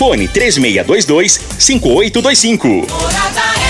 Fone 3622-5825. Morada FM.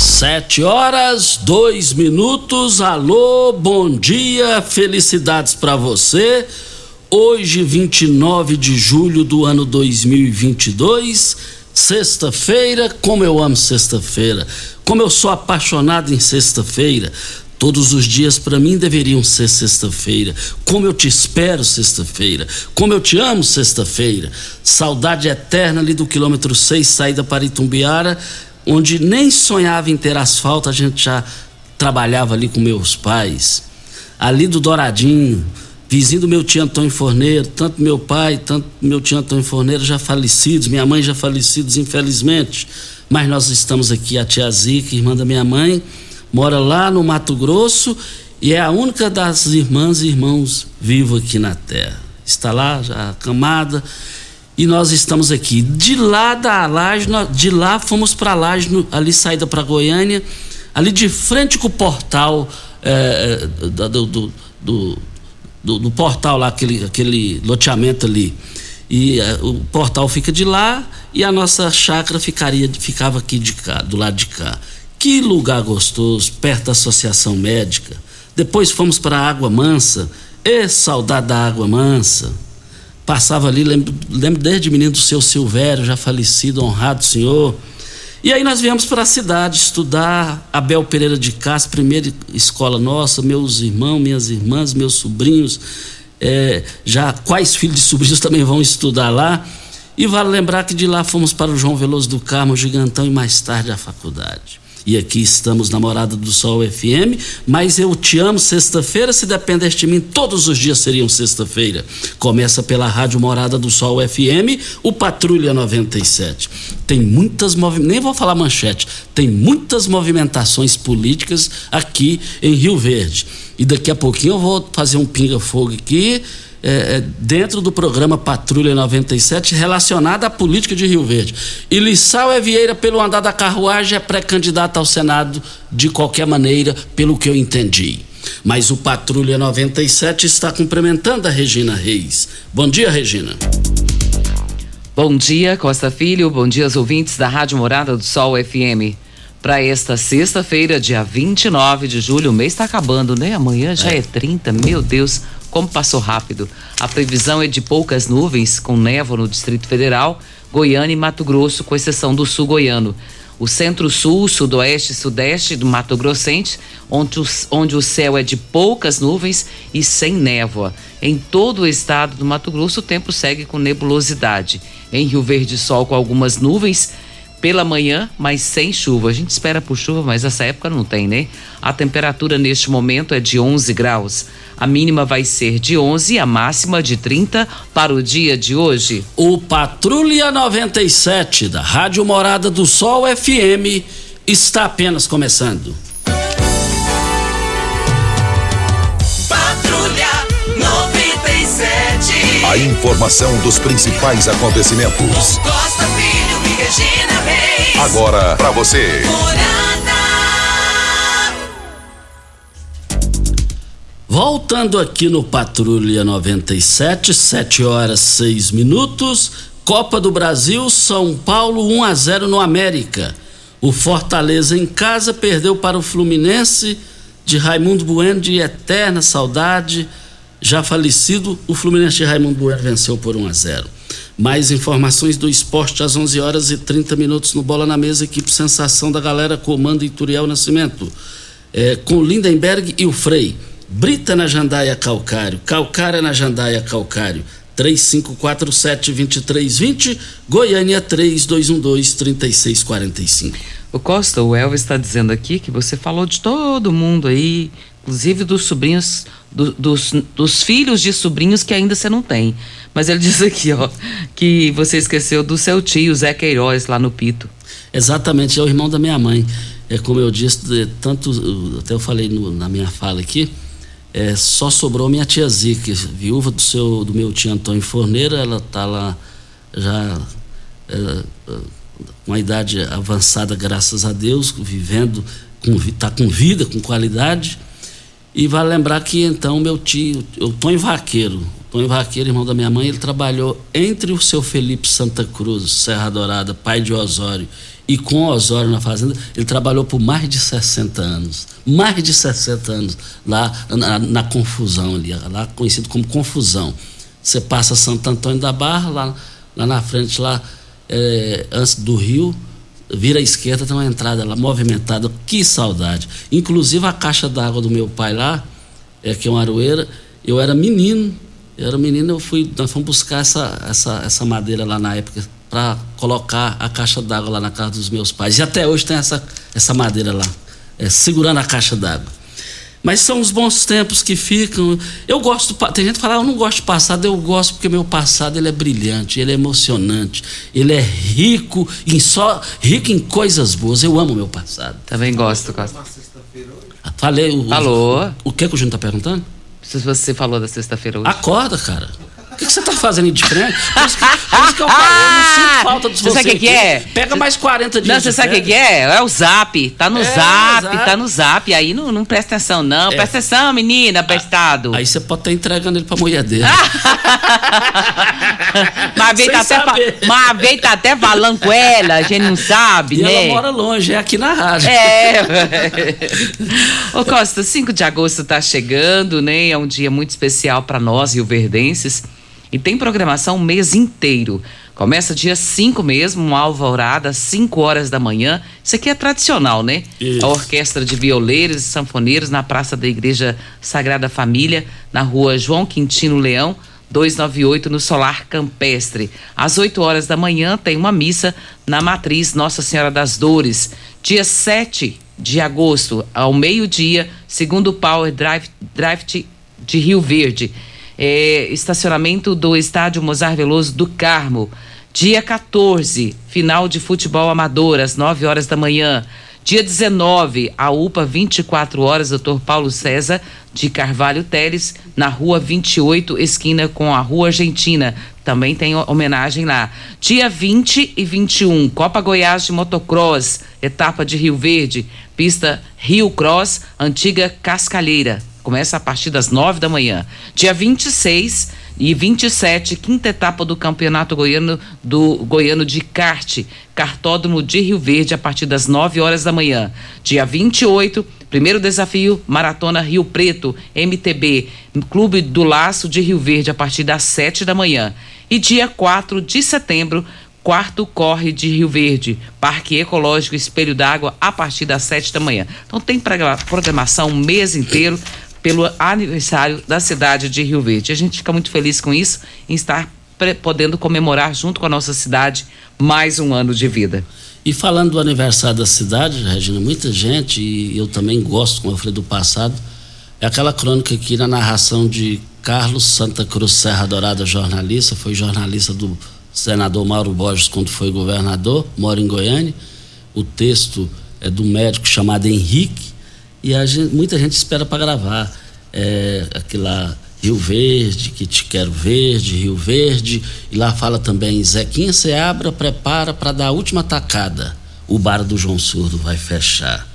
Sete horas, dois minutos. Alô, bom dia, felicidades para você. Hoje, 29 de julho do ano 2022, sexta-feira. Como eu amo sexta-feira, como eu sou apaixonado em sexta-feira. Todos os dias para mim deveriam ser sexta-feira. Como eu te espero sexta-feira. Como eu te amo sexta-feira. Saudade eterna ali do quilômetro 6, saída para Itumbiara onde nem sonhava em ter asfalto, a gente já trabalhava ali com meus pais. Ali do Douradinho, vizinho do meu tio Antônio Forneiro, tanto meu pai, tanto meu tio Antônio Forneiro já falecidos, minha mãe já falecidos, infelizmente. Mas nós estamos aqui, a tia Zica, irmã da minha mãe, mora lá no Mato Grosso e é a única das irmãs e irmãos vivo aqui na terra. Está lá, já acamada e nós estamos aqui. De lá da laje, de lá fomos para a laje, ali saída para Goiânia, ali de frente com o portal é, do, do, do, do, portal lá, aquele, aquele loteamento ali. E é, o portal fica de lá e a nossa chácara ficaria, ficava aqui de cá, do lado de cá. Que lugar gostoso, perto da Associação Médica. Depois fomos para a Água Mansa. E saudade da Água Mansa passava ali, lembro, lembro desde menino do seu Silvério, já falecido, honrado senhor. E aí nós viemos para a cidade estudar Abel Pereira de Castro, primeira escola nossa, meus irmãos, minhas irmãs, meus sobrinhos, é, já quais filhos de sobrinhos também vão estudar lá. E vale lembrar que de lá fomos para o João Veloso do Carmo, Gigantão e mais tarde a faculdade. E aqui estamos na Morada do Sol FM, mas eu te amo sexta-feira, se dependesse de mim, todos os dias seriam sexta-feira. Começa pela Rádio Morada do Sol FM, o Patrulha 97. Tem muitas nem vou falar manchete, tem muitas movimentações políticas aqui em Rio Verde. E daqui a pouquinho eu vou fazer um pinga-fogo aqui é, é, dentro do programa Patrulha 97 relacionada à política de Rio Verde. E Lissau é Vieira, pelo andar da carruagem, é pré-candidato ao Senado de qualquer maneira, pelo que eu entendi. Mas o Patrulha 97 está cumprimentando a Regina Reis. Bom dia, Regina. Bom dia, Costa Filho. Bom dia aos ouvintes da Rádio Morada do Sol FM. Para esta sexta-feira, dia 29 de julho, o mês está acabando, né? Amanhã já é. é 30, meu Deus como passou rápido. A previsão é de poucas nuvens, com névoa no Distrito Federal, Goiânia e Mato Grosso, com exceção do sul goiano. O centro-sul, sudoeste e sudeste do Mato Grossense, onde o, onde o céu é de poucas nuvens e sem névoa. Em todo o estado do Mato Grosso, o tempo segue com nebulosidade. Em Rio Verde, sol com algumas nuvens pela manhã, mas sem chuva. A gente espera por chuva, mas essa época não tem, né? A temperatura neste momento é de 11 graus. A mínima vai ser de 11 e a máxima de 30 para o dia de hoje. O Patrulha 97 da Rádio Morada do Sol FM está apenas começando. Patrulha 97. A informação dos principais acontecimentos. Costa Filho e Regina. Agora para você. Voltando aqui no Patrulha 97, 7 horas 6 minutos. Copa do Brasil, São Paulo 1 a 0 no América. O Fortaleza em casa perdeu para o Fluminense de Raimundo Bueno de eterna saudade, já falecido. O Fluminense Raimundo Bueno venceu por 1 a 0. Mais informações do esporte às 11 horas e 30 minutos no Bola na Mesa, equipe Sensação da Galera, comando Ituriel Nascimento. É, com Lindenberg e o Frei. Brita na Jandaia Calcário, Calcária na Jandaia Calcário. 3547-2320, Goiânia 3212-3645. O Costa, o Elvis está dizendo aqui que você falou de todo mundo aí, inclusive dos sobrinhos, do, dos, dos filhos de sobrinhos que ainda você não tem. Mas ele diz aqui, ó, que você esqueceu do seu tio, Zé Queiroz, lá no Pito. Exatamente, é o irmão da minha mãe. É como eu disse, tanto, até eu falei no, na minha fala aqui, é, só sobrou minha tia Zica, viúva do, seu, do meu tio Antônio Forneira, ela está lá já é, é, com a idade avançada, graças a Deus, vivendo, está com, com vida, com qualidade. E vale lembrar que então meu tio, o Tonho Vaqueiro, Tonho Vaqueiro, irmão da minha mãe, ele trabalhou entre o seu Felipe Santa Cruz, Serra Dourada, pai de Osório, e com Osório na fazenda, ele trabalhou por mais de 60 anos. Mais de 60 anos lá na, na confusão ali, lá conhecido como confusão. Você passa Santo Antônio da Barra, lá, lá na frente, lá é, antes do rio, vira à esquerda, tem uma entrada lá movimentada. Que saudade! Inclusive a caixa d'água do meu pai lá, é, que é uma aroeira, eu era menino, eu era menino, eu fui, nós fomos buscar essa, essa, essa madeira lá na época para colocar a caixa d'água lá na casa dos meus pais. E até hoje tem essa, essa madeira lá, é, segurando a caixa d'água. Mas são os bons tempos que ficam. Eu gosto, tem gente que fala, ah, eu não gosto de passado, eu gosto porque meu passado ele é brilhante, ele é emocionante, ele é rico em só rico em coisas boas. Eu amo meu passado. Também gosto, Costa. Falei. O, Falou. O, o que, que o Júnior está perguntando? Se você falou da sexta-feira hoje. Acorda, cara que, que você tá fazendo de frente? Por isso que, por isso que eu falei, eu não sinto falta de você. Você sabe o que, que é? Pega mais 40 dias. Não, você sabe o que, que é? É o zap. Tá no É, zap, exato. tá no zap. Aí não, não presta atenção, não. É. Presta atenção, menina, prestado. Aí você pode estar entregando ele pra mulher dele. Mas vem Sem tá até, tá até falando com ela, a gente não sabe, E né? ela mora longe, é aqui na rádio. É. Ô Costa, 5 de agosto tá chegando, né? É um dia muito especial para nós, rioverdenses. E tem programação o mês inteiro. Começa dia 5 mesmo, uma alvorada, às 5 horas da manhã. Isso aqui é tradicional, né? Isso. A orquestra de violeiros e sanfoneiros na Praça da Igreja Sagrada Família, na rua João Quintino Leão, 298, no Solar Campestre. Às 8 horas da manhã tem uma missa na Matriz Nossa Senhora das Dores. Dia 7 de agosto, ao meio-dia, segundo o Power Drive, Drive de Rio Verde. É, estacionamento do Estádio Mozar Veloso do Carmo. Dia 14, final de futebol amador, às 9 horas da manhã. Dia 19, a UPA 24 horas, Dr. Paulo César de Carvalho Teles, na rua 28, esquina com a Rua Argentina. Também tem homenagem lá. Dia 20 e 21, Copa Goiás de Motocross, etapa de Rio Verde, pista Rio Cross, antiga Cascalheira. Começa a partir das 9 da manhã. Dia 26 e 27, quinta etapa do Campeonato Goiano do Goiano de Kart, Cartódromo de Rio Verde, a partir das 9 horas da manhã. Dia 28, primeiro desafio, Maratona Rio Preto, MTB, Clube do Laço de Rio Verde, a partir das 7 da manhã. E dia 4 de setembro, Quarto Corre de Rio Verde, Parque Ecológico Espelho d'Água, a partir das 7 da manhã. Então tem progra- programação o mês inteiro pelo aniversário da cidade de Rio Verde. A gente fica muito feliz com isso, em estar podendo comemorar junto com a nossa cidade mais um ano de vida. E falando do aniversário da cidade, Regina, muita gente, e eu também gosto, como eu falei do passado, é aquela crônica aqui na narração de Carlos Santa Cruz Serra Dourada, jornalista, foi jornalista do senador Mauro Borges quando foi governador, mora em Goiânia. O texto é do médico chamado Henrique, e gente, muita gente espera para gravar. É, aquele lá, Rio Verde, que te quero verde, Rio Verde, e lá fala também, Zequinha Seabra prepara para dar a última tacada. O bar do João Surdo vai fechar.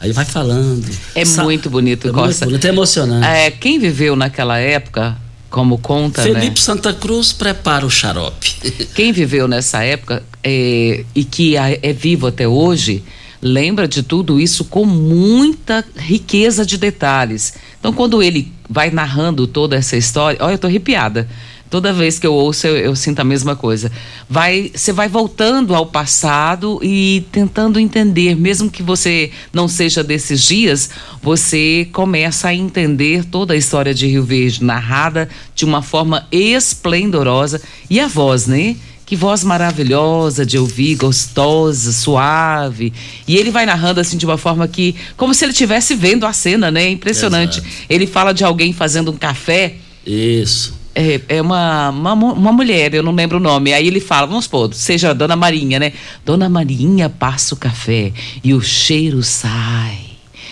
Aí vai falando. É Sa- muito bonito, é Costa. Muito bonito, é emocionante. É, quem viveu naquela época, como conta, né? Felipe Santa Cruz prepara o xarope. Quem viveu nessa época é, e que a- é vivo até hoje, lembra de tudo isso com muita riqueza de detalhes. Então, quando ele vai narrando toda essa história, olha, eu tô arrepiada. Toda vez que eu ouço, eu, eu sinto a mesma coisa. Vai, você vai voltando ao passado e tentando entender, mesmo que você não seja desses dias, você começa a entender toda a história de Rio Verde narrada de uma forma esplendorosa e a voz, né? Que voz maravilhosa de ouvir, gostosa, suave. E ele vai narrando assim de uma forma que, como se ele estivesse vendo a cena, né? Impressionante. Exato. Ele fala de alguém fazendo um café Isso. é, é uma, uma, uma mulher, eu não lembro o nome. Aí ele fala, vamos supor, seja a Dona Marinha, né? Dona Marinha passa o café e o cheiro sai.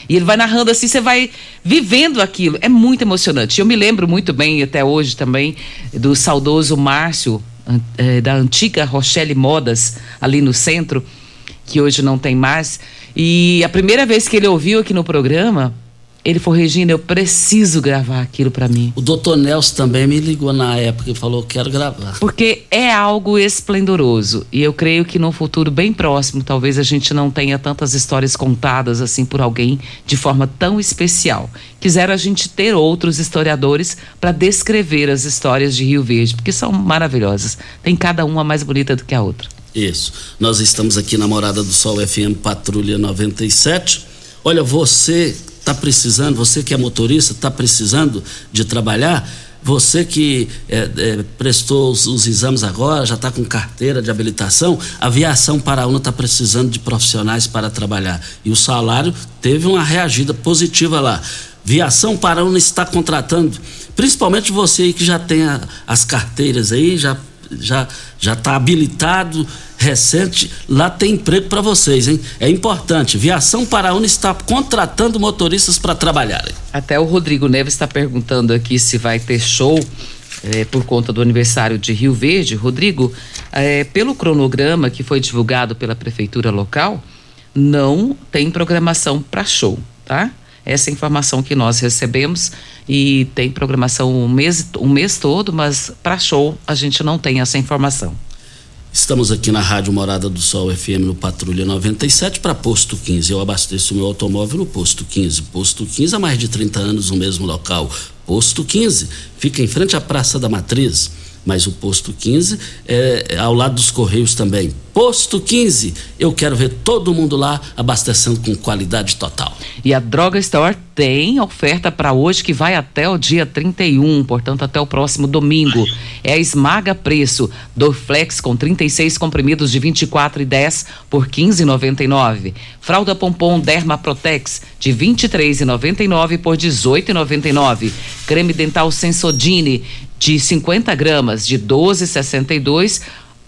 E ele vai narrando assim, você vai vivendo aquilo. É muito emocionante. Eu me lembro muito bem, até hoje também, do saudoso Márcio, eh, da antiga Rochelle Modas, ali no centro, que hoje não tem mais. E a primeira vez que ele ouviu aqui no programa, ele falou, Regina, eu preciso gravar aquilo para mim. O doutor Nelson também me ligou na época e falou: quero gravar. Porque é algo esplendoroso. E eu creio que num futuro bem próximo, talvez a gente não tenha tantas histórias contadas assim por alguém de forma tão especial. Quisera a gente ter outros historiadores para descrever as histórias de Rio Verde, porque são maravilhosas. Tem cada uma mais bonita do que a outra. Isso. Nós estamos aqui na Morada do Sol FM Patrulha 97. Olha, você está precisando, você que é motorista, está precisando de trabalhar. Você que é, é, prestou os, os exames agora, já está com carteira de habilitação, a Aviação Paraúna está precisando de profissionais para trabalhar. E o salário teve uma reagida positiva lá. Viação Paraúna está contratando, principalmente você que já tem a- as carteiras aí, já já já está habilitado, recente, lá tem emprego para vocês, hein? É importante. Viação Paraúna está contratando motoristas para trabalharem. Até o Rodrigo Neves está perguntando aqui se vai ter show eh, por conta do aniversário de Rio Verde. Rodrigo, eh, pelo cronograma que foi divulgado pela prefeitura local, não tem programação para show, tá? Essa informação que nós recebemos e tem programação um mês, um mês todo, mas para show a gente não tem essa informação. Estamos aqui na Rádio Morada do Sol FM no Patrulha 97 para Posto 15. Eu abasteço meu automóvel no Posto 15. Posto 15 há mais de 30 anos no mesmo local. Posto 15 fica em frente à Praça da Matriz. Mas o Posto 15 é, é ao lado dos Correios também. Posto 15, eu quero ver todo mundo lá abastecendo com qualidade total. E a Droga Store tem oferta para hoje que vai até o dia 31, portanto até o próximo domingo. É a Esmaga Preço, Dorflex com 36 comprimidos de 24,10 por 15,99. Fralda Pompom Derma Protex de 23,99 por 18,99. Creme dental Sensodine de 50 gramas de 12,62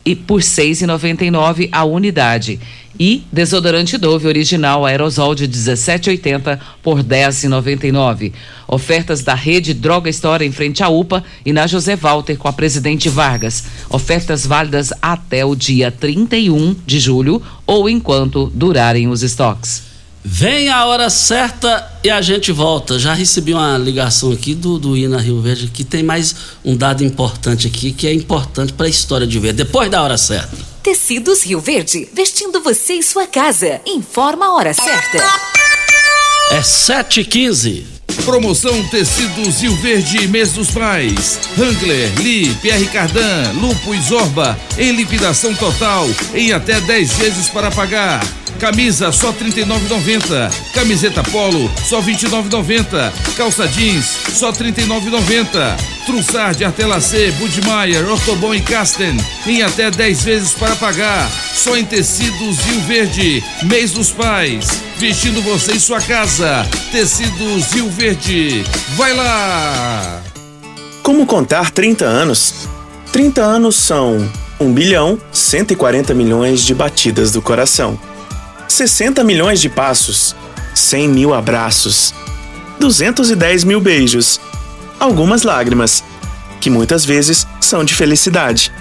e por R$ 6,99 a unidade. E desodorante Dove original aerosol de 17,80 por 10,99. Ofertas da rede Droga Store em frente à UPA e na José Walter com a Presidente Vargas. Ofertas válidas até o dia 31 de julho ou enquanto durarem os estoques. Vem a hora certa e a gente volta. Já recebi uma ligação aqui do, do Ina Rio Verde que tem mais um dado importante aqui que é importante para a história de ver. Depois da hora certa. Tecidos Rio Verde, vestindo você e sua casa. Informa a hora certa. É 7h15. Promoção Tecidos Rio Verde Mês dos Pais. Hangler, Lee, Pierre Cardan, Lupo e Zorba em liquidação total em até 10 vezes para pagar. Camisa só R$ 39,90. Camiseta polo só R$ 29,90. Calça jeans só R$ 39,90. Trussard, Artelacê, Budmeier, Ortobon e Casten em até 10 vezes para pagar. Só em tecidos Rio Verde. Mês dos Pais. Vestindo você em sua casa. Tecidos Rio Verde. Vai lá! Como contar 30 anos? 30 anos são 1 bilhão 140 milhões de batidas do coração. 60 milhões de passos, 100 mil abraços, 210 mil beijos, algumas lágrimas, que muitas vezes são de felicidade,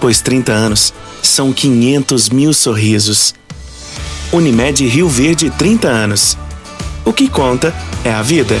pois 30 anos são 500 mil sorrisos. Unimed Rio Verde 30 anos. O que conta é a vida.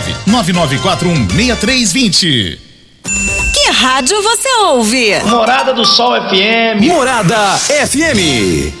99416320. Que rádio você ouve? Morada do Sol FM. Morada FM.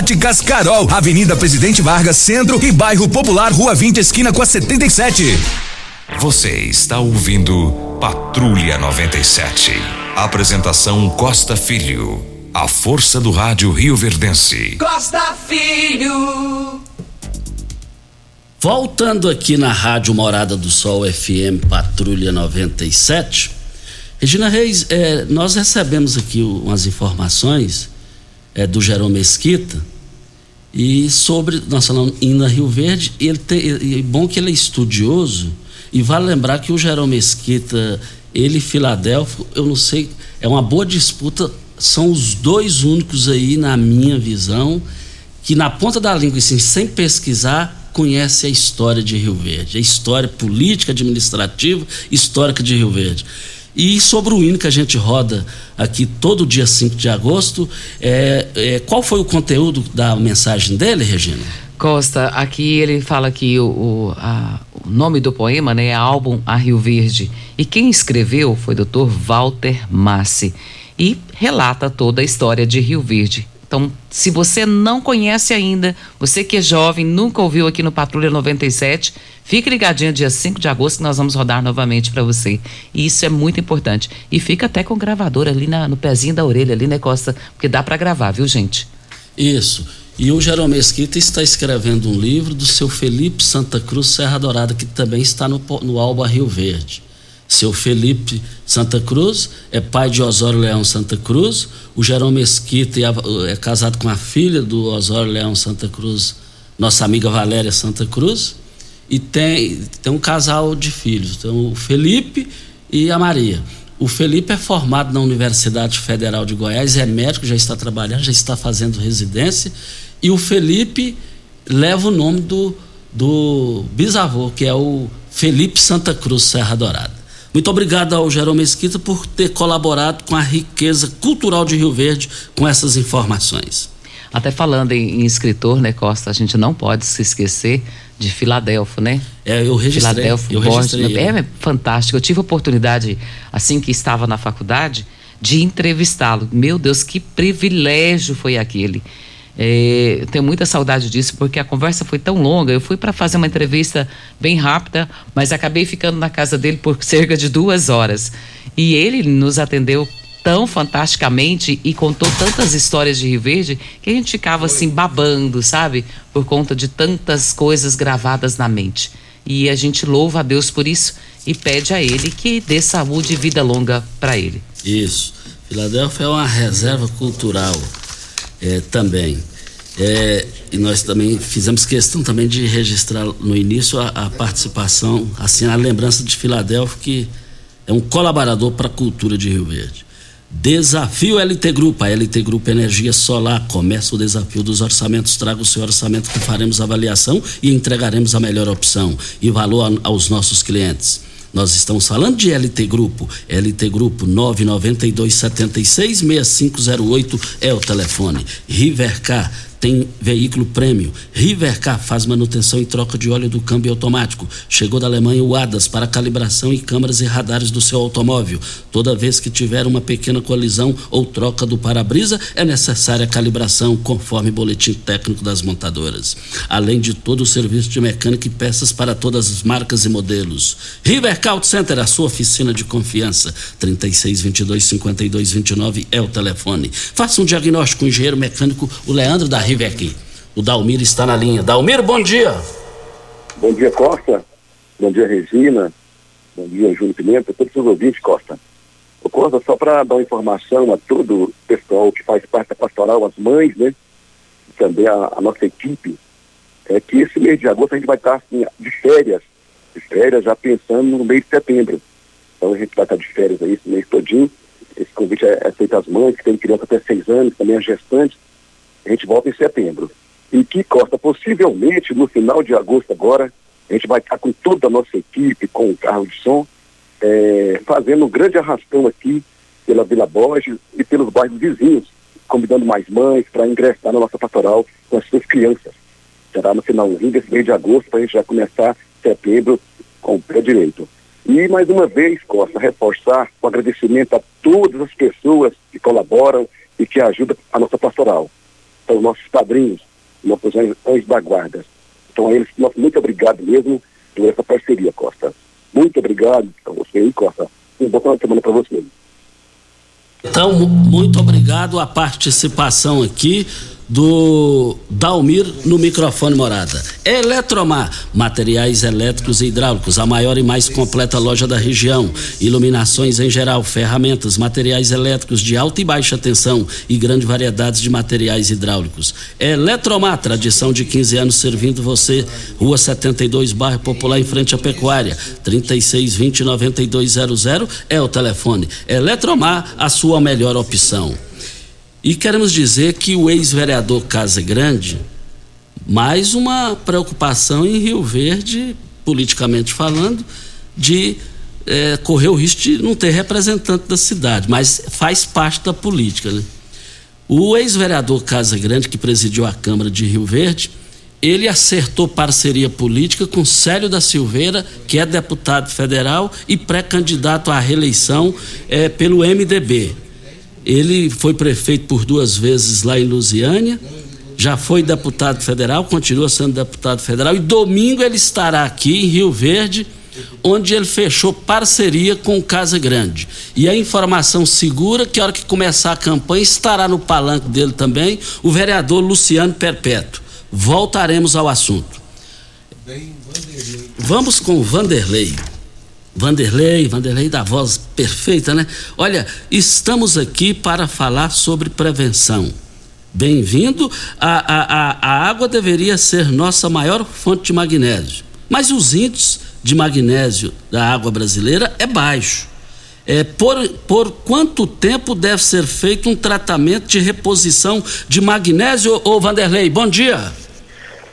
Carol, Avenida Presidente Vargas, Centro e Bairro Popular, Rua 20, esquina com a 77. Você está ouvindo Patrulha 97. Apresentação Costa Filho. A força do rádio Rio Verdense. Costa Filho. Voltando aqui na Rádio Morada do Sol FM Patrulha 97. Regina Reis, é, nós recebemos aqui umas informações é, do Jerome Mesquita e sobre nós falamos indo a Rio Verde ele tem, é bom que ele é estudioso e vale lembrar que o Jerome Mesquita ele e eu não sei é uma boa disputa são os dois únicos aí na minha visão que na ponta da língua assim, sem pesquisar conhece a história de Rio Verde a história política administrativa histórica de Rio Verde e sobre o hino que a gente roda aqui todo dia 5 de agosto, é, é, qual foi o conteúdo da mensagem dele, Regina? Costa, aqui ele fala que o, o, a, o nome do poema né, é Álbum a Rio Verde. E quem escreveu foi o Dr. Walter Massi. E relata toda a história de Rio Verde. Então, se você não conhece ainda, você que é jovem, nunca ouviu aqui no Patrulha 97, fique ligadinho dia 5 de agosto que nós vamos rodar novamente para você. E isso é muito importante. E fica até com o gravador ali na, no pezinho da orelha, ali, né, Costa? Porque dá para gravar, viu, gente? Isso. E o Jerome Mesquita está escrevendo um livro do seu Felipe Santa Cruz Serra Dourada, que também está no, no Alba Rio Verde. Seu Felipe Santa Cruz é pai de Osório Leão Santa Cruz. O Jerome Mesquita é casado com a filha do Osório Leão Santa Cruz, nossa amiga Valéria Santa Cruz. E tem, tem um casal de filhos, então o Felipe e a Maria. O Felipe é formado na Universidade Federal de Goiás, é médico, já está trabalhando, já está fazendo residência. E o Felipe leva o nome do, do bisavô, que é o Felipe Santa Cruz Serra Dourada. Muito obrigado ao Jerome Mesquita por ter colaborado com a riqueza cultural de Rio Verde com essas informações. Até falando em, em escritor, né, Costa, a gente não pode se esquecer de Filadélfio, né? É, eu registrei. Filadélfio, eu registrei é, é fantástico. Eu tive a oportunidade, assim que estava na faculdade, de entrevistá-lo. Meu Deus, que privilégio foi aquele. É, tenho muita saudade disso porque a conversa foi tão longa. Eu fui para fazer uma entrevista bem rápida, mas acabei ficando na casa dele por cerca de duas horas. E ele nos atendeu tão fantasticamente e contou tantas histórias de Rio Verde que a gente ficava assim babando, sabe? Por conta de tantas coisas gravadas na mente. E a gente louva a Deus por isso e pede a Ele que dê saúde e vida longa para ele. Isso. Filadélfia é uma reserva cultural é, também. É, e nós também fizemos questão também de registrar no início a, a participação, assim, a lembrança de Filadélfia, que é um colaborador para a cultura de Rio Verde. Desafio LT Grupo, a LT Grupo Energia Solar. Começa o desafio dos orçamentos. Traga o seu orçamento que faremos avaliação e entregaremos a melhor opção e valor aos nossos clientes. Nós estamos falando de LT Grupo. LT Grupo 992 76 6508 é o telefone. Rivercar tem veículo prêmio. Rivercar faz manutenção e troca de óleo do câmbio automático. Chegou da Alemanha o ADAS para calibração e câmeras e radares do seu automóvel. Toda vez que tiver uma pequena colisão ou troca do para-brisa, é necessária a calibração conforme boletim técnico das montadoras. Além de todo o serviço de mecânica e peças para todas as marcas e modelos. Rivercar Auto Center, a sua oficina de confiança. 36 22 52 29 é o telefone. Faça um diagnóstico com o engenheiro mecânico, o Leandro da aqui. O Dalmir está na linha. Dalmir, bom dia. Bom dia, Costa. Bom dia, Regina. Bom dia, Júlio Pimenta. Todos os ouvintes, Costa. O Costa, só para dar informação a todo o pessoal que faz parte da pastoral, as mães, né? E também a, a, nossa equipe, é que esse mês de agosto a gente vai estar assim, de férias. De férias, já pensando no mês de setembro. Então a gente vai estar de férias aí esse mês todinho. Esse convite é, é feito às mães que têm criança até seis anos, também as gestantes a gente volta em setembro. E que, Costa, possivelmente no final de agosto agora, a gente vai estar com toda a nossa equipe, com o carro de som, é, fazendo um grande arrastão aqui pela Vila Borges e pelos bairros vizinhos, convidando mais mães para ingressar na nossa pastoral com as suas crianças. Será no finalzinho desse mês de agosto para a gente já começar setembro com o pé direito. E mais uma vez, Costa, reforçar o agradecimento a todas as pessoas que colaboram e que ajudam a nossa pastoral são nossos padrinhos, nossos anjos da guarda. Então a eles, nosso muito obrigado mesmo por essa parceria, Costa. Muito obrigado a você aí, Costa. Um bom semana para você. Então, muito obrigado a participação aqui do Dalmir no microfone morada. Eletromar, materiais elétricos e hidráulicos, a maior e mais completa loja da região. Iluminações em geral, ferramentas, materiais elétricos de alta e baixa tensão e grande variedade de materiais hidráulicos. Eletromar, tradição de 15 anos servindo você. Rua 72, bairro Popular, em frente à Pecuária. 3620 9200 é o telefone. Eletromar, a sua melhor opção. E queremos dizer que o ex-vereador Casa Grande, mais uma preocupação em Rio Verde, politicamente falando, de é, correr o risco de não ter representante da cidade, mas faz parte da política. Né? O ex-vereador Casa Grande, que presidiu a Câmara de Rio Verde, ele acertou parceria política com Célio da Silveira, que é deputado federal e pré-candidato à reeleição é, pelo MDB. Ele foi prefeito por duas vezes lá em Lusiânia, já foi deputado federal, continua sendo deputado federal, e domingo ele estará aqui em Rio Verde, onde ele fechou parceria com Casa Grande. E a informação segura que a hora que começar a campanha estará no palanque dele também o vereador Luciano Perpétuo. Voltaremos ao assunto. Vamos com o Vanderlei. Vanderlei, Vanderlei da voz perfeita, né? Olha, estamos aqui para falar sobre prevenção. Bem-vindo. A, a, a, água deveria ser nossa maior fonte de magnésio, mas os índices de magnésio da água brasileira é baixo. É, por, por quanto tempo deve ser feito um tratamento de reposição de magnésio, ô Vanderlei? Bom dia.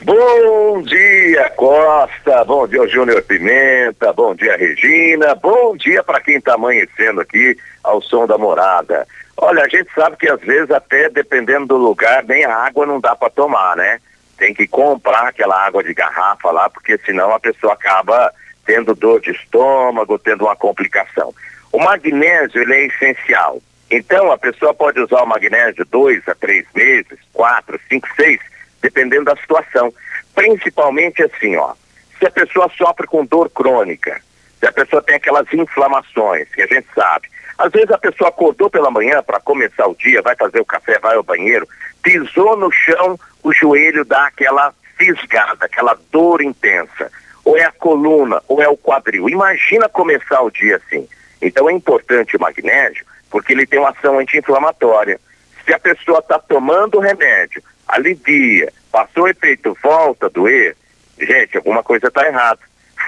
Bom dia, Costa. Bom dia, Júnior Pimenta. Bom dia, Regina. Bom dia para quem está amanhecendo aqui ao som da morada. Olha, a gente sabe que às vezes, até dependendo do lugar, nem a água não dá para tomar, né? Tem que comprar aquela água de garrafa lá, porque senão a pessoa acaba tendo dor de estômago, tendo uma complicação. O magnésio, ele é essencial. Então, a pessoa pode usar o magnésio dois a três vezes, quatro, cinco, seis dependendo da situação. Principalmente assim, ó, se a pessoa sofre com dor crônica, se a pessoa tem aquelas inflamações, que a gente sabe. Às vezes a pessoa acordou pela manhã para começar o dia, vai fazer o café, vai ao banheiro, pisou no chão, o joelho dá aquela fisgada, aquela dor intensa. Ou é a coluna, ou é o quadril. Imagina começar o dia assim. Então é importante o magnésio, porque ele tem uma ação anti-inflamatória Se a pessoa está tomando o remédio, alivia, passou o efeito, volta a doer, gente, alguma coisa está errada.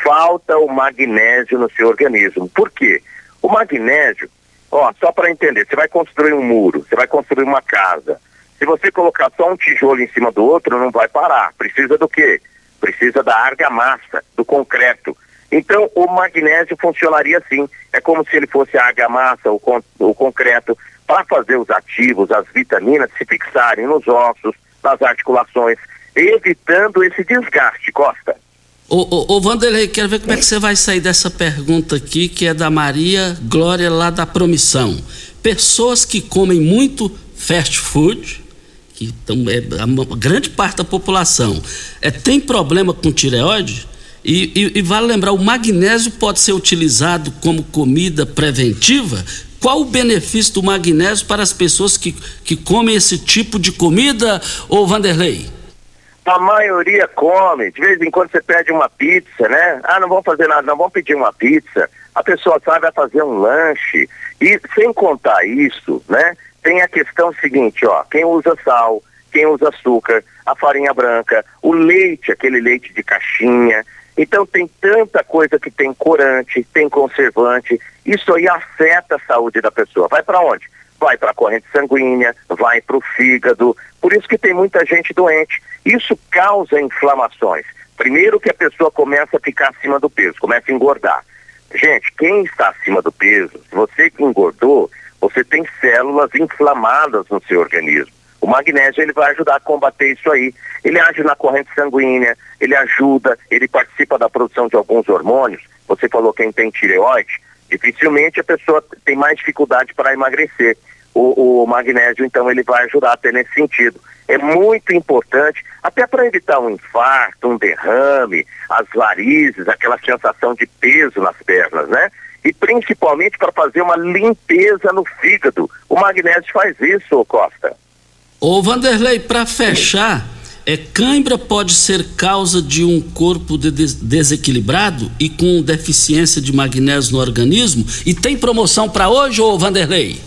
Falta o magnésio no seu organismo. Por quê? O magnésio, ó, só para entender, você vai construir um muro, você vai construir uma casa. Se você colocar só um tijolo em cima do outro, não vai parar. Precisa do quê? Precisa da argamassa, do concreto. Então, o magnésio funcionaria assim. É como se ele fosse a argamassa, o, con o concreto, para fazer os ativos, as vitaminas se fixarem nos ossos, nas articulações, evitando esse desgaste, Costa. Ô, ô, ô Vanderlei, quero ver como é que você vai sair dessa pergunta aqui, que é da Maria Glória lá da Promissão. Pessoas que comem muito fast food, que tão, é, a grande parte da população, é, tem problema com tireoide? E, e, e, vale lembrar, o magnésio pode ser utilizado como comida preventiva? Qual o benefício do magnésio para as pessoas que, que comem esse tipo de comida, ô Vanderlei? A maioria come. De vez em quando você pede uma pizza, né? Ah, não vamos fazer nada, não vamos pedir uma pizza. A pessoa sabe vai fazer um lanche. E sem contar isso, né? Tem a questão seguinte, ó. Quem usa sal, quem usa açúcar, a farinha branca, o leite, aquele leite de caixinha, então tem tanta coisa que tem corante, tem conservante, isso aí afeta a saúde da pessoa. Vai para onde? Vai para a corrente sanguínea, vai para o fígado. Por isso que tem muita gente doente. Isso causa inflamações. Primeiro que a pessoa começa a ficar acima do peso, começa a engordar. Gente, quem está acima do peso, você que engordou, você tem células inflamadas no seu organismo. O magnésio ele vai ajudar a combater isso aí. Ele age na corrente sanguínea, ele ajuda, ele participa da produção de alguns hormônios. Você falou quem tem tireoide, dificilmente a pessoa tem mais dificuldade para emagrecer. O, o, magnésio, então, ele vai ajudar até nesse sentido. É muito importante, até para evitar um infarto, um derrame, as varizes, aquela sensação de peso nas pernas, né? E principalmente para fazer uma limpeza no fígado. O magnésio faz isso, Costa. Ô Vanderlei, para fechar, é cãibra pode ser causa de um corpo de desequilibrado e com deficiência de magnésio no organismo? E tem promoção para hoje, ô Vanderlei?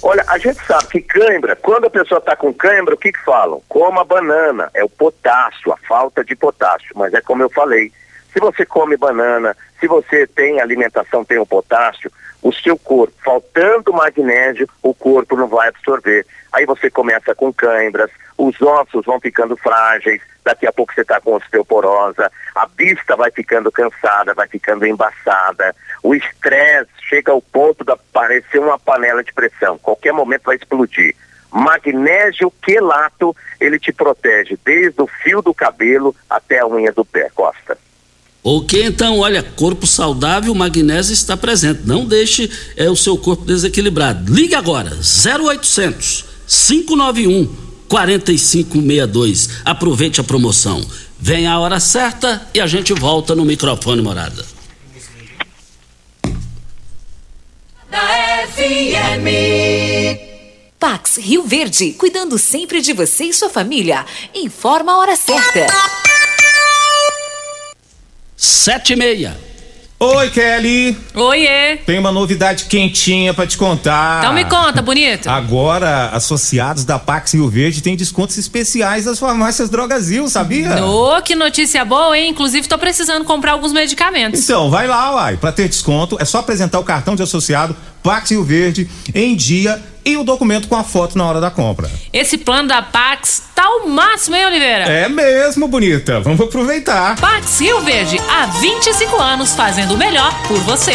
Olha, a gente sabe que cãibra, quando a pessoa está com cãibra, o que, que falam? Coma banana, é o potássio, a falta de potássio. Mas é como eu falei, se você come banana, se você tem alimentação, tem o potássio, o seu corpo, faltando magnésio, o corpo não vai absorver. Aí você começa com cãibras, os ossos vão ficando frágeis, daqui a pouco você está com osteoporose, a vista vai ficando cansada, vai ficando embaçada, o estresse chega ao ponto de parecer uma panela de pressão, qualquer momento vai explodir. Magnésio quelato, ele te protege desde o fio do cabelo até a unha do pé, Costa. Ok, então, olha, corpo saudável, magnésio está presente. Não deixe é, o seu corpo desequilibrado. Ligue agora, 0800 591 4562. Aproveite a promoção. Vem a hora certa e a gente volta no microfone morada. Da FM. Pax Rio Verde, cuidando sempre de você e sua família. Informa a hora certa. Sete e meia. Oi, Kelly. Oiê. Tem uma novidade quentinha para te contar. Então me conta, bonito. Agora, associados da Pax Rio Verde têm descontos especiais das farmácias Drogazil, sabia? Ô, oh, que notícia boa, hein? Inclusive, tô precisando comprar alguns medicamentos. Então, vai lá, uai. Pra ter desconto, é só apresentar o cartão de associado Pax Rio Verde em dia e o documento com a foto na hora da compra. Esse plano da Pax tá o máximo, hein, Oliveira? É mesmo, bonita. Vamos aproveitar. Pax Rio Verde, há 25 anos fazendo o melhor por você.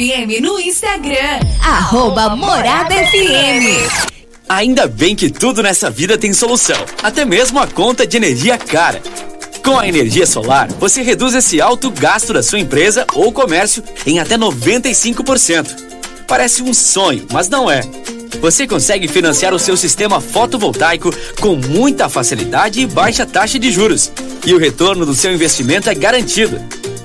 FM no Instagram, arroba Morada FM. Ainda bem que tudo nessa vida tem solução, até mesmo a conta de energia cara. Com a energia solar, você reduz esse alto gasto da sua empresa ou comércio em até 95%. Parece um sonho, mas não é. Você consegue financiar o seu sistema fotovoltaico com muita facilidade e baixa taxa de juros. E o retorno do seu investimento é garantido.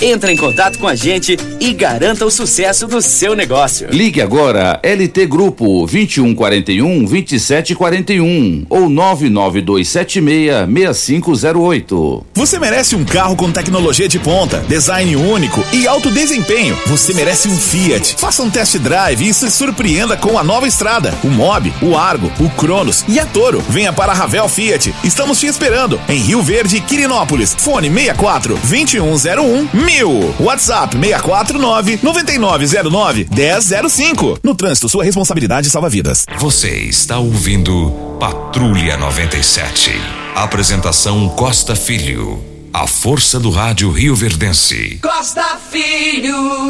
Entre em contato com a gente e garanta o sucesso do seu negócio. Ligue agora LT Grupo 2141 2741 ou 99276 6508. Você merece um carro com tecnologia de ponta, design único e alto desempenho. Você merece um Fiat. Faça um test drive e se surpreenda com a nova estrada, o Mob, o Argo, o Cronos e a Toro. Venha para a Ravel Fiat. Estamos te esperando em Rio Verde, Quirinópolis. Fone 64 2101 mil. WhatsApp 649 9909 1005. No trânsito, sua responsabilidade salva vidas. Você está ouvindo Patrulha 97. Apresentação Costa Filho. A força do rádio Rio Verdense. Costa Filho,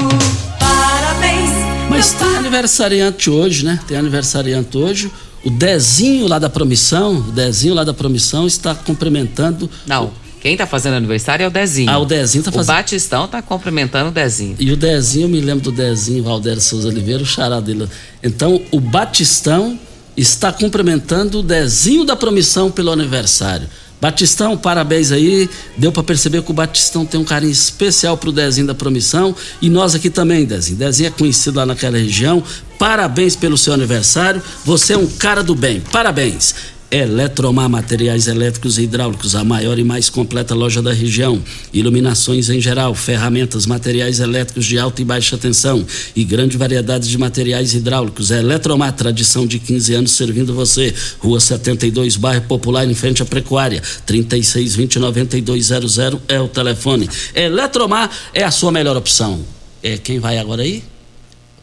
parabéns. Mas tem aniversariante hoje, né? Tem aniversariante hoje. O Dezinho lá da Promissão, o Dezinho lá da Promissão está cumprimentando. Não. Quem tá fazendo aniversário é o Dezinho. Ah, o Dezinho tá fazendo. O Batistão tá cumprimentando o Dezinho. E o Dezinho, eu me lembro do Dezinho, Valdério Souza Oliveira, o xará dele. Então, o Batistão está cumprimentando o Dezinho da Promissão pelo aniversário. Batistão, parabéns aí. Deu para perceber que o Batistão tem um carinho especial pro Dezinho da Promissão e nós aqui também, Dezinho. Dezinho é conhecido lá naquela região. Parabéns pelo seu aniversário. Você é um cara do bem. Parabéns. Eletromar Materiais Elétricos e Hidráulicos, a maior e mais completa loja da região. Iluminações em geral, ferramentas, materiais elétricos de alta e baixa tensão e grande variedade de materiais hidráulicos. Eletromar, tradição de 15 anos servindo você. Rua 72, bairro Popular, em frente à Pecuária. 3620-9200 é o telefone. Eletromar é a sua melhor opção. É quem vai agora aí?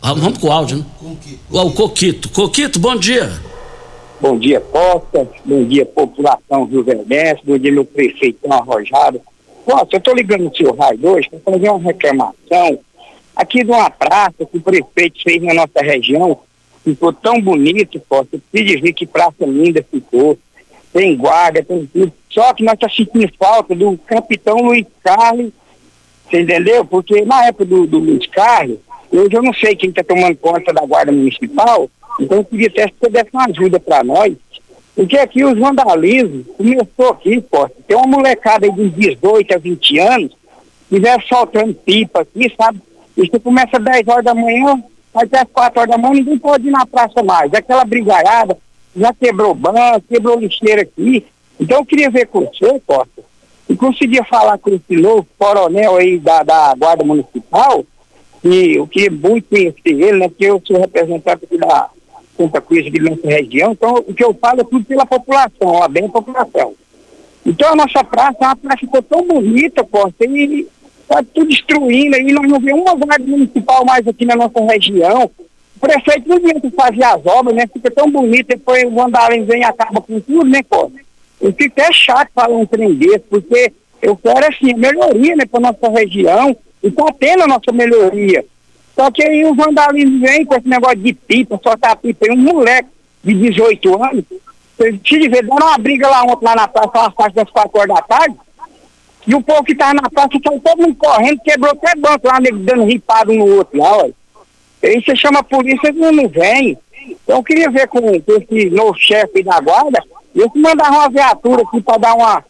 Vamos com o áudio, né? O Coquito. Coquito, bom dia. Bom dia, Costa. Bom dia, população Rio Verdense. Bom dia, meu prefeito Arrojado. Costa, eu estou ligando no seu raio hoje para fazer uma reclamação aqui de uma praça que o prefeito fez na nossa região. Ficou tão bonito, Costa. Preciso ver que praça linda ficou. Tem guarda, tem tudo. Só que nós estamos tá sentindo falta do capitão Luiz Carlos. Você entendeu? Porque na época do, do Luiz Carlos, hoje eu não sei quem está tomando conta da guarda municipal então eu queria até que você desse uma ajuda para nós, porque aqui os vandalismos começou aqui, Costa. Tem uma molecada aí de 18 a 20 anos que vai soltando pipa aqui, sabe? Isso começa às 10 horas da manhã, até às 4 horas da manhã, ninguém pode ir na praça mais. Aquela brigaiada já quebrou banco, quebrou lixeira aqui. Então eu queria ver com você, Costa, e conseguia falar com esse novo coronel aí da, da Guarda Municipal, e eu queria muito conhecer ele, né? Porque eu sou representante aqui da Santa Cruz de nossa região, então o que eu falo é tudo pela população, ó, bem a população. Então a nossa praça, a praça ficou tão bonita, Costa, e está tudo destruindo aí, nós não vemos uma guarda municipal mais aqui na nossa região. O prefeito não adianta fazer as obras, né? Fica tão bonito, depois o vandalismo vem e acaba com tudo, né, Costa? Eu fico até chato falar um trem desse, porque eu quero, assim, melhoria, né, para nossa região, e está tendo a nossa melhoria. Só que aí o vandalismo vem com esse negócio de pipa, soltar pipa. E um moleque de 18 anos, se ver, dando uma briga lá ontem lá na praça, lá parte das 4 horas da tarde, e o povo que tava na praça saiu todo mundo correndo, quebrou até banco lá, dando ripado um no outro lá, olha. Aí você chama a polícia e não vem. Então eu queria ver com, com esse novo chefe da guarda, Eu que uma viatura aqui para dar uma,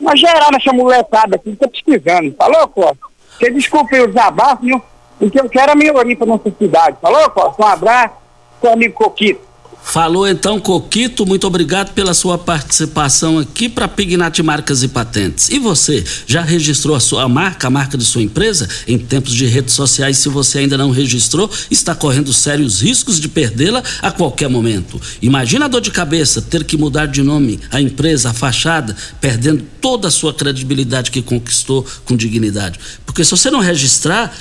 uma geral nessa molecada aqui tá pesquisando. Falou, Costa? Você desculpe o desabafo, viu? O que eu quero é melhoria para nossa cidade. Falou, Costa? Um abraço, seu amigo Coquito. Falou então, Coquito, muito obrigado pela sua participação aqui para Pignat Marcas e Patentes. E você, já registrou a sua marca, a marca de sua empresa? Em tempos de redes sociais, se você ainda não registrou, está correndo sérios riscos de perdê-la a qualquer momento. Imagina a dor de cabeça, ter que mudar de nome a empresa, a fachada, perdendo toda a sua credibilidade que conquistou com dignidade. Porque se você não registrar,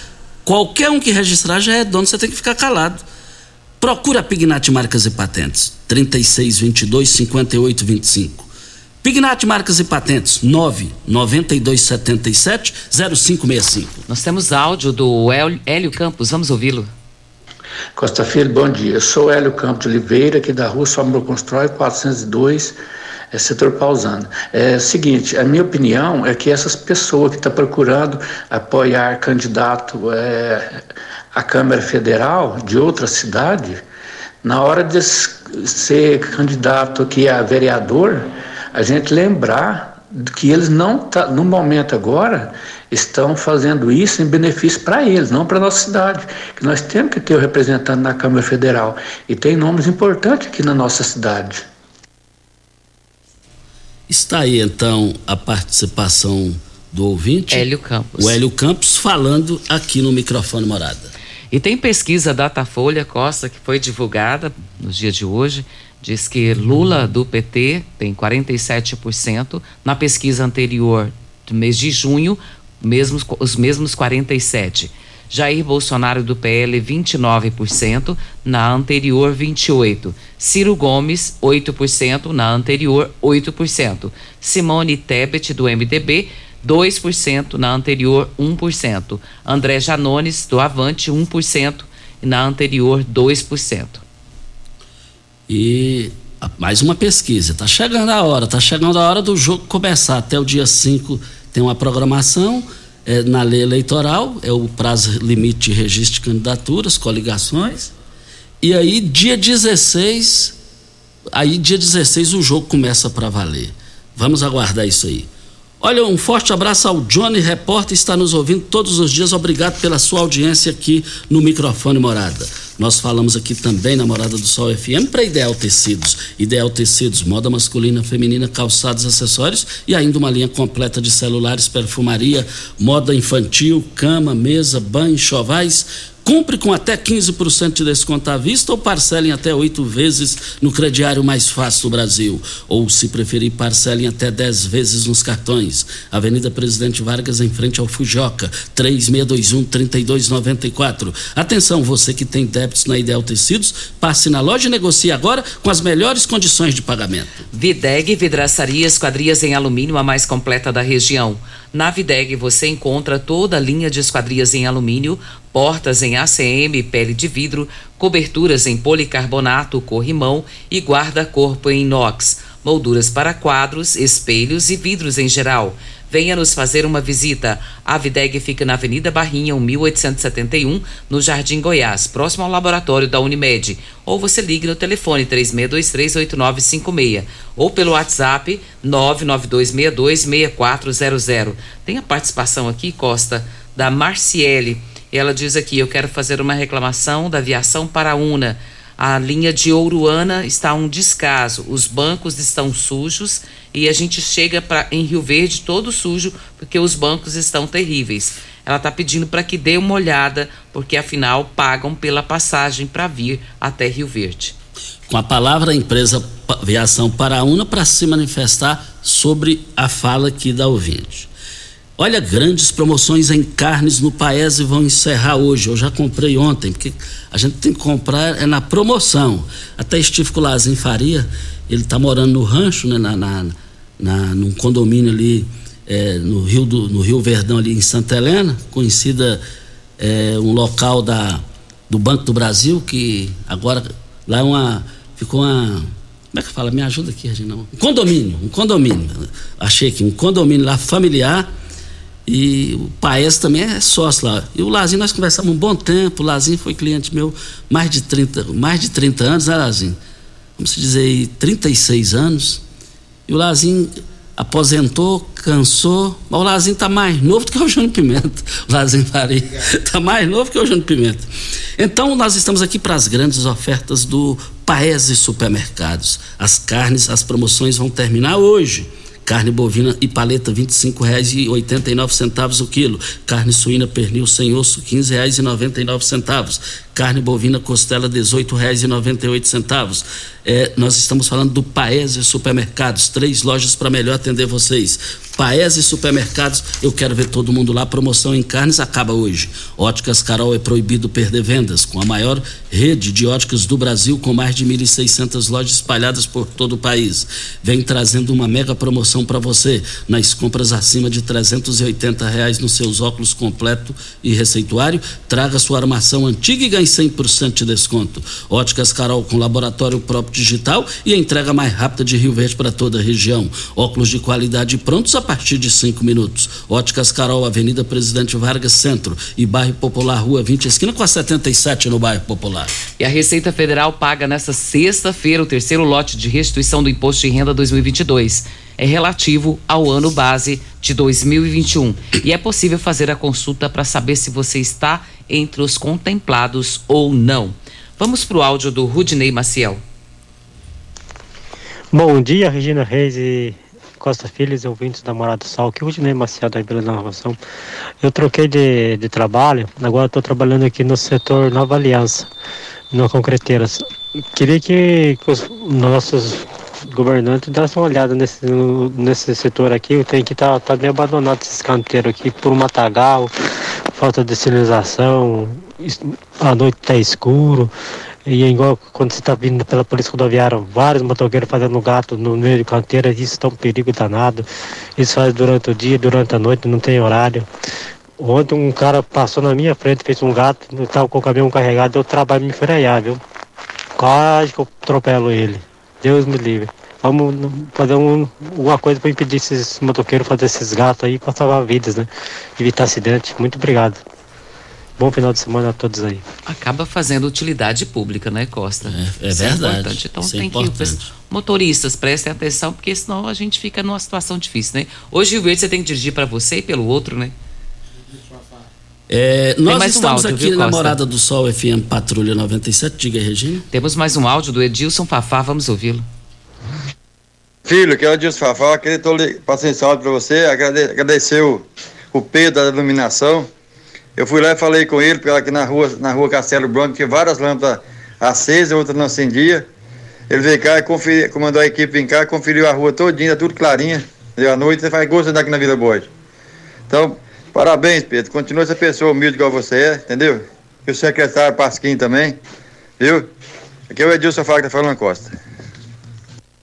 qualquer um que registrar já é dono, você tem que ficar calado. Procura a Pignat Marcas e Patentes. 3622 5825. Pignat Marcas e Patentes. 99277 0565. Nós temos áudio do Hélio Campos. Vamos ouvi-lo. Costa Filho, bom dia. Eu sou Hélio Campos de Oliveira, aqui da rua Sombra Constrói 402, é, setor Pausano. É o seguinte, a minha opinião é que essas pessoas que estão tá procurando apoiar candidato é, a Câmara Federal de outra cidade, na hora de ser candidato aqui a vereador, a gente lembrar que eles não, tá, no momento agora, estão fazendo isso em benefício para eles, não para a nossa cidade. Que nós temos que ter o representante na Câmara Federal. E tem nomes importantes aqui na nossa cidade. Está aí então a participação do ouvinte. Hélio Campos. O Hélio Campos falando aqui no microfone morada. E tem pesquisa Datafolha Costa que foi divulgada nos dias de hoje, diz que Lula do PT tem 47%, na pesquisa anterior do mês de junho, mesmos, os mesmos 47%. Jair Bolsonaro do PL 29%, na anterior 28%. Ciro Gomes 8%, na anterior 8%. Simone Tebet do MDB 2%, na anterior 1%. André Janones, do Avante, 1%, e na anterior 2%. E mais uma pesquisa, está chegando a hora, está chegando a hora do jogo começar. Até o dia 5 tem uma programação é, na lei eleitoral, é o prazo limite de registro de candidaturas, coligações. E aí, dia 16, aí dia 16 o jogo começa para valer. Vamos aguardar isso aí. Olha, um forte abraço ao Johnny Repórter, está nos ouvindo todos os dias. Obrigado pela sua audiência aqui no microfone Morada. Nós falamos aqui também na Morada do Sol FM para Ideal Tecidos. Ideal Tecidos, moda masculina, feminina, calçados, acessórios e ainda uma linha completa de celulares, perfumaria, moda infantil, cama, mesa, banho, chovais Compre com até 15% de desconto à vista ou parcelem até oito vezes no crediário mais fácil do Brasil. Ou, se preferir, parcelem até 10 vezes nos cartões. Avenida Presidente Vargas, em frente ao Fujoca, 3621-3294. Atenção, você que tem débitos na Ideal Tecidos, passe na loja e negocie agora com as melhores condições de pagamento. Videg Vidraçaria Esquadrias em Alumínio, a mais completa da região. Na Videg você encontra toda a linha de esquadrias em alumínio, portas em ACM, pele de vidro, coberturas em policarbonato, corrimão e guarda-corpo em inox, molduras para quadros, espelhos e vidros em geral. Venha nos fazer uma visita. A Videg fica na Avenida Barrinha, 1871, no Jardim Goiás, próximo ao laboratório da Unimed. Ou você ligue no telefone 36238956 ou pelo WhatsApp 992626400. Tem a participação aqui, Costa, da Marciele. Ela diz aqui: Eu quero fazer uma reclamação da aviação Paraúna. A linha de Ouruana está um descaso, os bancos estão sujos e a gente chega pra, em Rio Verde todo sujo porque os bancos estão terríveis. Ela está pedindo para que dê uma olhada, porque afinal pagam pela passagem para vir até Rio Verde. Com a palavra a empresa Aviação Paraúna para se manifestar sobre a fala aqui da ouvinte. Olha, grandes promoções em carnes no Paese vão encerrar hoje. Eu já comprei ontem, porque a gente tem que comprar é na promoção. Até estive com o Lazinho Faria, ele está morando no rancho, né, na, na, na, num condomínio ali é, no, Rio do, no Rio Verdão, ali em Santa Helena, conhecida é, um local da, do Banco do Brasil, que agora lá é uma. ficou uma. Como é que fala? Me ajuda aqui, Reginão. Um condomínio, um condomínio. Achei aqui, um condomínio lá familiar e o Paes também é sócio lá. E o Lazinho, nós conversamos um bom tempo. O Lazinho foi cliente meu mais de 30, mais de 30 anos, né, Lazinho? Vamos dizer aí, 36 anos. E o Lazinho aposentou, cansou, mas o Lazinho tá mais novo do que o Júnior Pimenta. O Lazinho Faria tá mais novo que o Júnior Pimenta. Então nós estamos aqui para as grandes ofertas do Paese Supermercados. As carnes, as promoções vão terminar hoje. Carne bovina e paleta R$ 25,89 o quilo. Carne suína pernil sem osso R$ 15,99. Carne bovina costela R$ 18,98. É, nós estamos falando do Paese Supermercados, três lojas para melhor atender vocês. Paese Supermercados, eu quero ver todo mundo lá. Promoção em carnes acaba hoje. Óticas Carol é proibido perder vendas, com a maior rede de óticas do Brasil, com mais de 1.600 lojas espalhadas por todo o país. Vem trazendo uma mega promoção para você nas compras acima de 380 reais nos seus óculos completo e receituário. Traga sua armação antiga e ganhe 100% de desconto. Óticas Carol com laboratório próprio digital e a entrega mais rápida de Rio Verde para toda a região. Óculos de qualidade prontos a partir de cinco minutos. Óticas Carol, Avenida Presidente Vargas Centro e Bairro Popular, Rua 20, esquina com a 77 no Bairro Popular. E a Receita Federal paga nesta sexta-feira o terceiro lote de restituição do Imposto de Renda 2022. É relativo ao ano base de 2021 e é possível fazer a consulta para saber se você está entre os contemplados ou não. Vamos para o áudio do Rudney Maciel. Bom dia, Regina Reis e Costa Filhos, ouvintes da Morada do Sol, que o Rudinei Maciel da Vila Inovação. Eu troquei de, de trabalho, agora estou trabalhando aqui no setor Nova Aliança, no Concreteiras. Queria que, que os nossos governantes dessem uma olhada nesse, nesse setor aqui, tem que estar tá, tá abandonado esses canteiros aqui por matagal, falta de sinalização, a noite está escuro. E é igual quando você está vindo pela polícia rodoviária, vários motoqueiros fazendo gato no meio de canteira, isso está um perigo danado. Isso faz durante o dia, durante a noite, não tem horário. Ontem um cara passou na minha frente, fez um gato, estava com o caminhão carregado, eu trabalho me frear, viu? Quase que eu atropelo ele. Deus me livre. Vamos fazer um, alguma coisa para impedir esses motoqueiros fazer esses gatos aí para salvar vidas, né? Evitar acidente. Muito obrigado. Bom final de semana a todos aí. Acaba fazendo utilidade pública, né, Costa? É, é Isso verdade. É importante. Então Isso é tem importante. que. Motoristas, prestem atenção, porque senão a gente fica numa situação difícil, né? Hoje o verde você tem que dirigir para você e pelo outro, né? É, nós mais um estamos áudio, aqui viu, na? Morada do Sol FM Patrulha 97. Diga, Regina. Temos mais um áudio do Edilson Fafá, vamos ouvi-lo. Filho, que é o Dilson Fafá, queria passando esse áudio para você, agrade- agradecer o, o Pedro da iluminação. Eu fui lá e falei com ele, porque aqui na rua, na rua Castelo Branco tinha várias lâmpadas acesas, outras não acendia. Ele veio cá e conferi, comandou a equipe vir cá, conferiu a rua todinha, tudo clarinha. Entendeu? À noite você faz gosto de andar aqui na Vila Boa. Então, parabéns, Pedro. Continua essa pessoa humilde igual você é, entendeu? E o secretário Pasquim também, viu? Aqui é o Edilson que tá falando, Costa.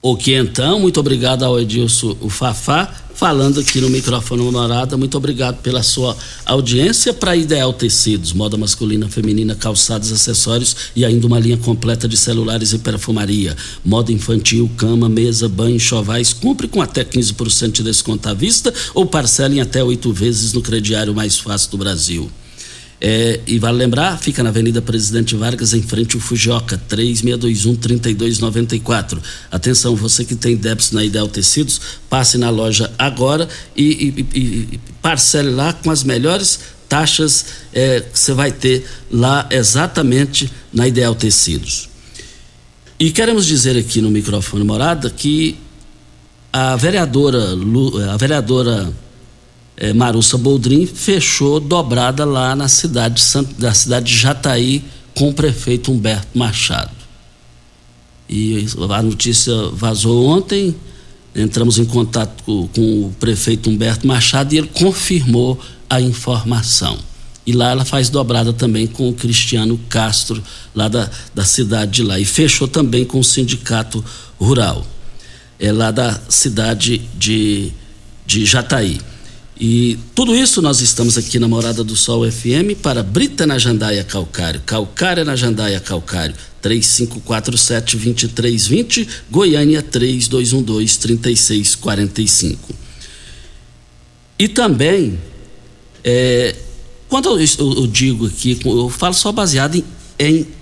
Ok, então, muito obrigado ao Edilson o Fafá, falando aqui no microfone honorada. Muito obrigado pela sua audiência para Ideal Tecidos, moda masculina, feminina, calçados, acessórios e ainda uma linha completa de celulares e perfumaria. Moda infantil, cama, mesa, banho, chovais. Compre com até 15% de desconto à vista ou parcele em até oito vezes no crediário mais fácil do Brasil. É, e vale lembrar, fica na Avenida Presidente Vargas, em frente ao Fujioka, 3621-3294. Atenção, você que tem débitos na Ideal Tecidos, passe na loja agora e, e- e- parcele lá com as melhores taxas é, que você vai ter lá exatamente na Ideal Tecidos. E queremos dizer aqui no microfone morada que a vereadora, a vereadora eh, Marussa Boldrin fechou dobrada lá na cidade de da cidade de Jataí com o prefeito Humberto Machado. E a notícia vazou ontem, entramos em contato com, com o prefeito Humberto Machado e ele confirmou a informação. E lá ela faz dobrada também com o Cristiano Castro, lá da, da cidade de lá. E fechou também com o sindicato rural, é lá da cidade de, de Jataí. E tudo isso nós estamos aqui na Morada do Sol FM para Brita na Jandaia Calcário, Calcária na Jandaia Calcário, 3547-2320, Goiânia 3212-3645. E também, é, quando eu, eu- digo aqui, eu falo só baseado em,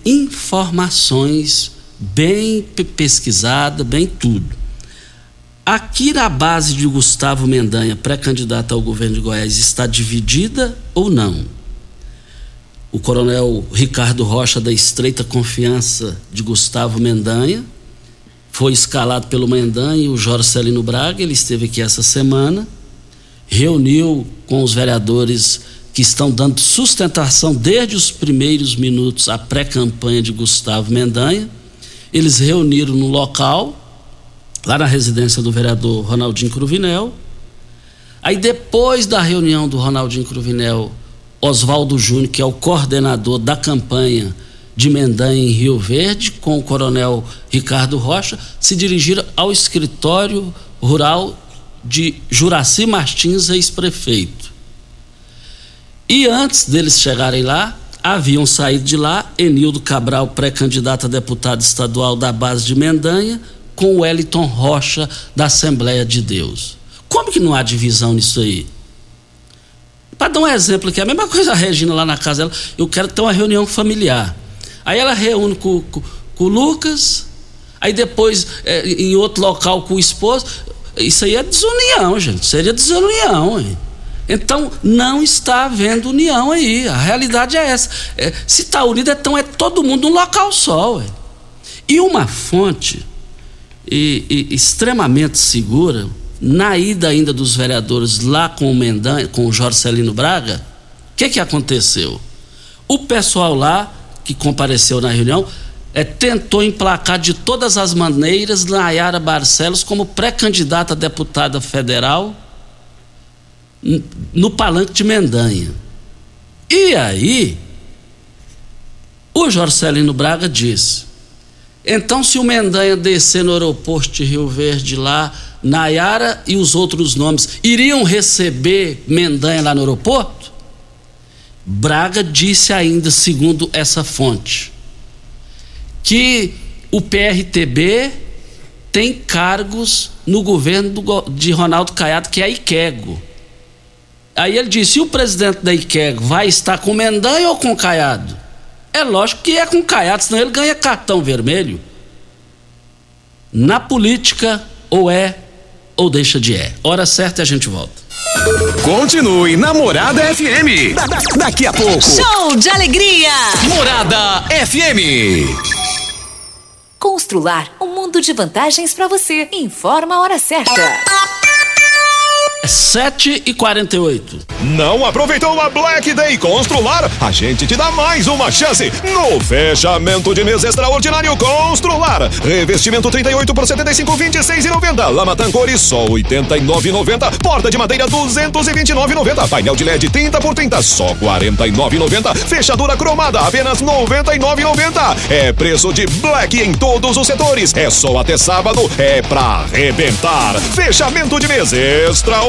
em informações bem pe- pesquisadas, bem tudo. Aqui na base de Gustavo Mendanha, pré-candidato ao governo de Goiás, está dividida ou não? O coronel Ricardo Rocha, da estreita confiança de Gustavo Mendanha, foi escalado pelo Mendanha e o Jorge Celino Braga. Ele esteve aqui essa semana, reuniu com os vereadores que estão dando sustentação desde os primeiros minutos à pré-campanha de Gustavo Mendanha. Eles reuniram no local lá na residência do vereador Ronaldinho Cruvinel. Aí depois da reunião do Ronaldinho Cruvinel, Oswaldo Júnior, que é o coordenador da campanha de Mendanha em Rio Verde, com o coronel Ricardo Rocha, se dirigiram ao escritório rural de Juraci Martins, ex-prefeito. E antes deles chegarem lá, haviam saído de lá Enildo Cabral, pré-candidato a deputado estadual da base de Mendanha, com o Wellington Rocha da Assembleia de Deus. Como que não há divisão nisso aí? Para dar um exemplo aqui, a mesma coisa a Regina lá na casa dela, eu quero ter uma reunião familiar. Aí ela reúne com, com, com o Lucas, aí depois é, em outro local com o esposo. Isso aí é desunião, gente. Seria desunião, hein? Então não está havendo união aí. A realidade é essa. É, se está unido, então é todo mundo num local só. Ué. E uma fonte e, e, extremamente segura, na ida ainda dos vereadores lá com o Mendanha, com o Braga, o que, que aconteceu? O pessoal lá, que compareceu na reunião, é, tentou emplacar de todas as maneiras Nayara Barcelos como pré-candidata a deputada federal no palanque de Mendanha. E aí, o Jorge Celino Braga disse: então, se o Mendanha descer no aeroporto de Rio Verde lá, Nayara e os outros nomes iriam receber Mendanha lá no aeroporto? Braga disse ainda, segundo essa fonte, que o PRTB tem cargos no governo do, de Ronaldo Caiado, que é a Iquego. Aí ele disse: e o presidente da Iquego vai estar com Mendanha ou com Caiado? É lógico que é com Caiado, senão ele ganha cartão vermelho. Na política, ou é ou deixa de é. Hora certa e a gente volta. Continue Namorada FM. Da, da, daqui a pouco. Show de alegria. Morada FM. Constrular um mundo de vantagens para você. Informa a hora certa. 7 e 48. Não aproveitou a Black Day Constrular? A gente te dá mais uma chance no fechamento de mês extraordinário Constrular. Revestimento 38 por 75, 26 e 90. Lama Tancori só 89,90. Porta de madeira 229,90. Painel de LED 30 por 30 só 49,90. Fechadura cromada apenas 99,90. É preço de Black em todos os setores. É só até sábado. É pra arrebentar. Fechamento de mês extraordinário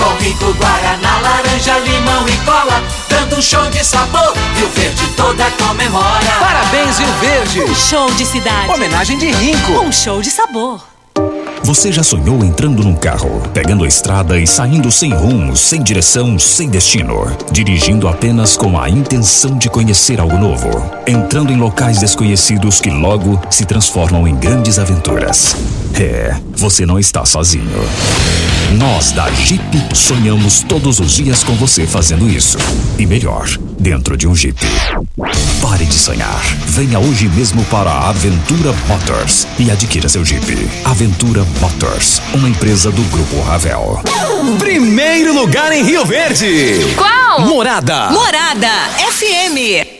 com rico guaraná, laranja, limão e cola, dando um show de sabor. Rio Verde toda comemora. Parabéns, Rio Verde. Um show de cidade. Homenagem de Rinco. Um show de sabor. Você já sonhou entrando num carro, pegando a estrada e saindo sem rumo, sem direção, sem destino, dirigindo apenas com a intenção de conhecer algo novo, entrando em locais desconhecidos que logo se transformam em grandes aventuras? É, você não está sozinho. Nós da Jeep sonhamos todos os dias com você fazendo isso. E melhor, dentro de um Jeep. Pare de sonhar. Venha hoje mesmo para a Aventura Motors e adquira seu Jeep. Aventura Motors, uma empresa do Grupo Ravel. Primeiro lugar em Rio Verde. Qual? Morada. Morada FM.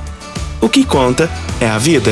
O que conta é a vida.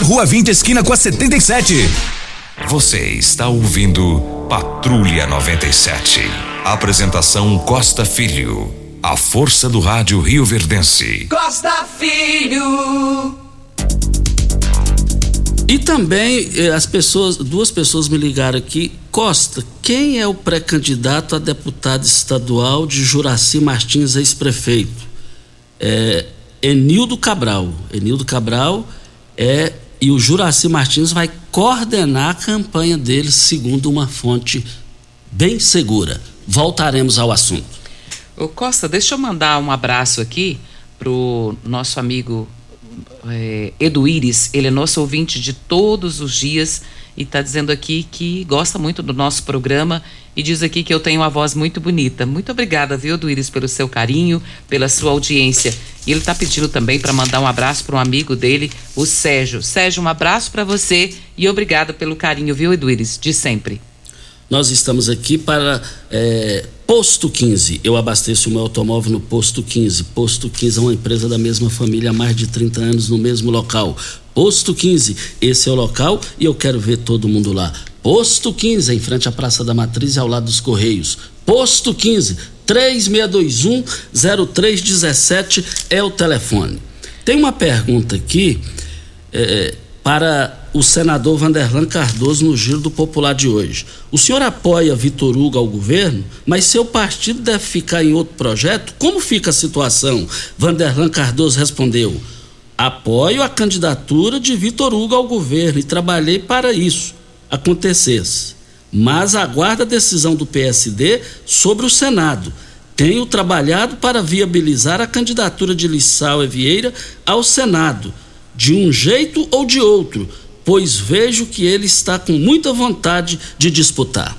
Rua 20, esquina com a 77. Você está ouvindo Patrulha 97. Apresentação Costa Filho. A força do rádio Rio Verdense. Costa Filho. E também eh, as pessoas, duas pessoas me ligaram aqui. Costa, quem é o pré-candidato a deputado estadual de Juraci Martins, ex-prefeito? É Enildo Cabral. Enildo Cabral é e o Juraci Martins vai coordenar a campanha dele, segundo uma fonte bem segura. Voltaremos ao assunto. Ô Costa, deixa eu mandar um abraço aqui pro nosso amigo é, Edu Iris. Ele é nosso ouvinte de todos os dias e está dizendo aqui que gosta muito do nosso programa e diz aqui que eu tenho uma voz muito bonita. Muito obrigada, viu, Duíris, pelo seu carinho, pela sua audiência. E ele está pedindo também para mandar um abraço para um amigo dele, o Sérgio. Sérgio, um abraço para você e obrigada pelo carinho, viu, Eduíris, de sempre. Nós estamos aqui para é, Posto 15. Eu abasteço o meu automóvel no Posto 15. Posto 15 é uma empresa da mesma família há mais de 30 anos no mesmo local. Posto 15, esse é o local e eu quero ver todo mundo lá. Posto 15, em frente à Praça da Matriz e ao lado dos Correios. Posto 15, 3621-0317 é o telefone. Tem uma pergunta aqui é, para o senador Vanderlan Cardoso no Giro do Popular de hoje. O senhor apoia Vitor Hugo ao governo, mas seu partido deve ficar em outro projeto? Como fica a situação? Vanderlan Cardoso respondeu: Apoio a candidatura de Vitor Hugo ao governo e trabalhei para isso acontecesse. Mas aguardo a decisão do PSD sobre o Senado. Tenho trabalhado para viabilizar a candidatura de Lissau Vieira ao Senado, de um jeito ou de outro, pois vejo que ele está com muita vontade de disputar.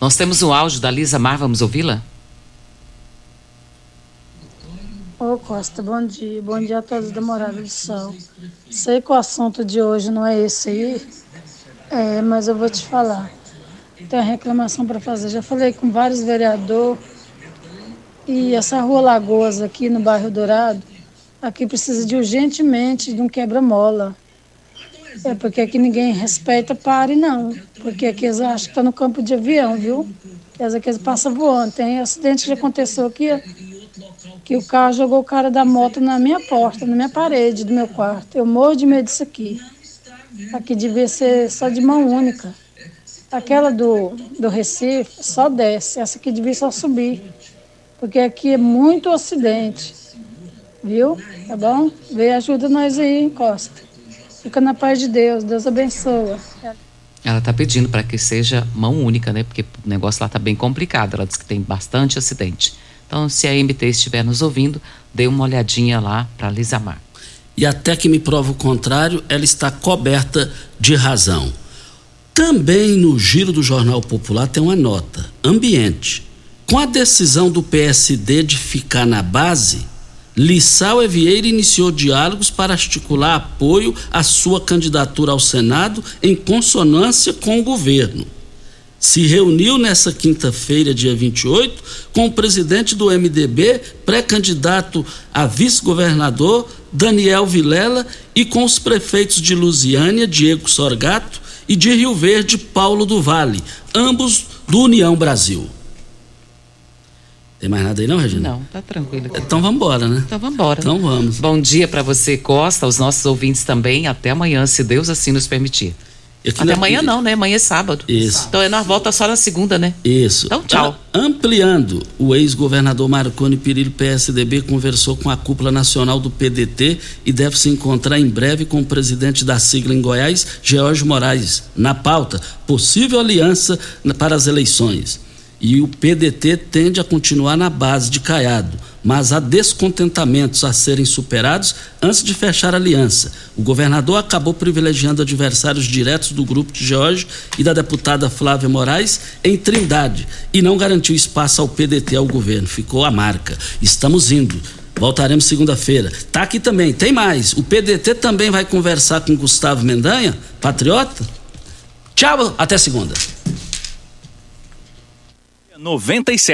Nós temos o áudio da Lisa Mar, vamos ouvi-la? Ô Costa, bom dia. Bom dia a todos da Morada do Sol. Sei que o assunto de hoje não é esse aí, é, mas eu vou te falar. Tem uma reclamação para fazer. Já falei com vários vereadores e essa rua Lagoas aqui no bairro Dourado, aqui precisa de urgentemente de um quebra-mola. É porque aqui ninguém respeita pare não. Porque aqui eles acham que está no campo de avião, viu? Eles aqui eles passam voando. Tem acidente que aconteceu aqui, que o carro jogou o cara da moto na minha porta, na minha parede do meu quarto. Eu morro de medo disso aqui. Aqui devia ser só de mão única. Aquela do, do Recife só desce, essa aqui devia só subir. Porque aqui é muito acidente. Viu? Tá bom? Vê ajuda nós aí, Costa. Fica na paz de Deus. Deus abençoa. Ela está pedindo para que seja mão única, né? Porque o negócio lá está bem complicado. Ela diz que tem bastante acidente. Então, se a MT estiver nos ouvindo, dê uma olhadinha lá para Lisamar. E até que me prova o contrário, ela está coberta de razão. Também no giro do Jornal Popular tem uma nota: ambiente. Com a decisão do PSD de ficar na base, Lissau Vieira iniciou diálogos para articular apoio à sua candidatura ao Senado em consonância com o governo. Se reuniu nessa quinta-feira, dia 28, com o presidente do MDB, pré-candidato a vice-governador, Daniel Vilela, e com os prefeitos de Lusiânia, Diego Sorgato, e de Rio Verde, Paulo do Vale, ambos do União Brasil. Tem mais nada aí não, Regina? Não, tá tranquilo. Então vamos embora, né? Então vamos embora. Então vamos. Bom dia para você, Costa, os nossos ouvintes também. Até amanhã, se Deus assim nos permitir. Até na- amanhã não, né? Amanhã é sábado. Isso. Então é nós volta só na segunda, né? Isso. Então, tchau. Ampliando, o ex-governador Marconi Perillo, PSDB, conversou com a cúpula nacional do PDT e deve se encontrar em breve com o presidente da sigla em Goiás, George Moraes. Na pauta, possível aliança para as eleições. E o PDT tende a continuar na base de Caiado, mas há descontentamentos a serem superados antes de fechar a aliança. O governador acabou privilegiando adversários diretos do grupo de Jorge e da deputada Flávia Moraes em Trindade e não garantiu espaço ao PDT ao governo. Ficou a marca. Estamos indo. Voltaremos segunda-feira. Tá aqui também, tem mais. O PDT também vai conversar com Gustavo Mendanha, patriota. Tchau, até segunda. 97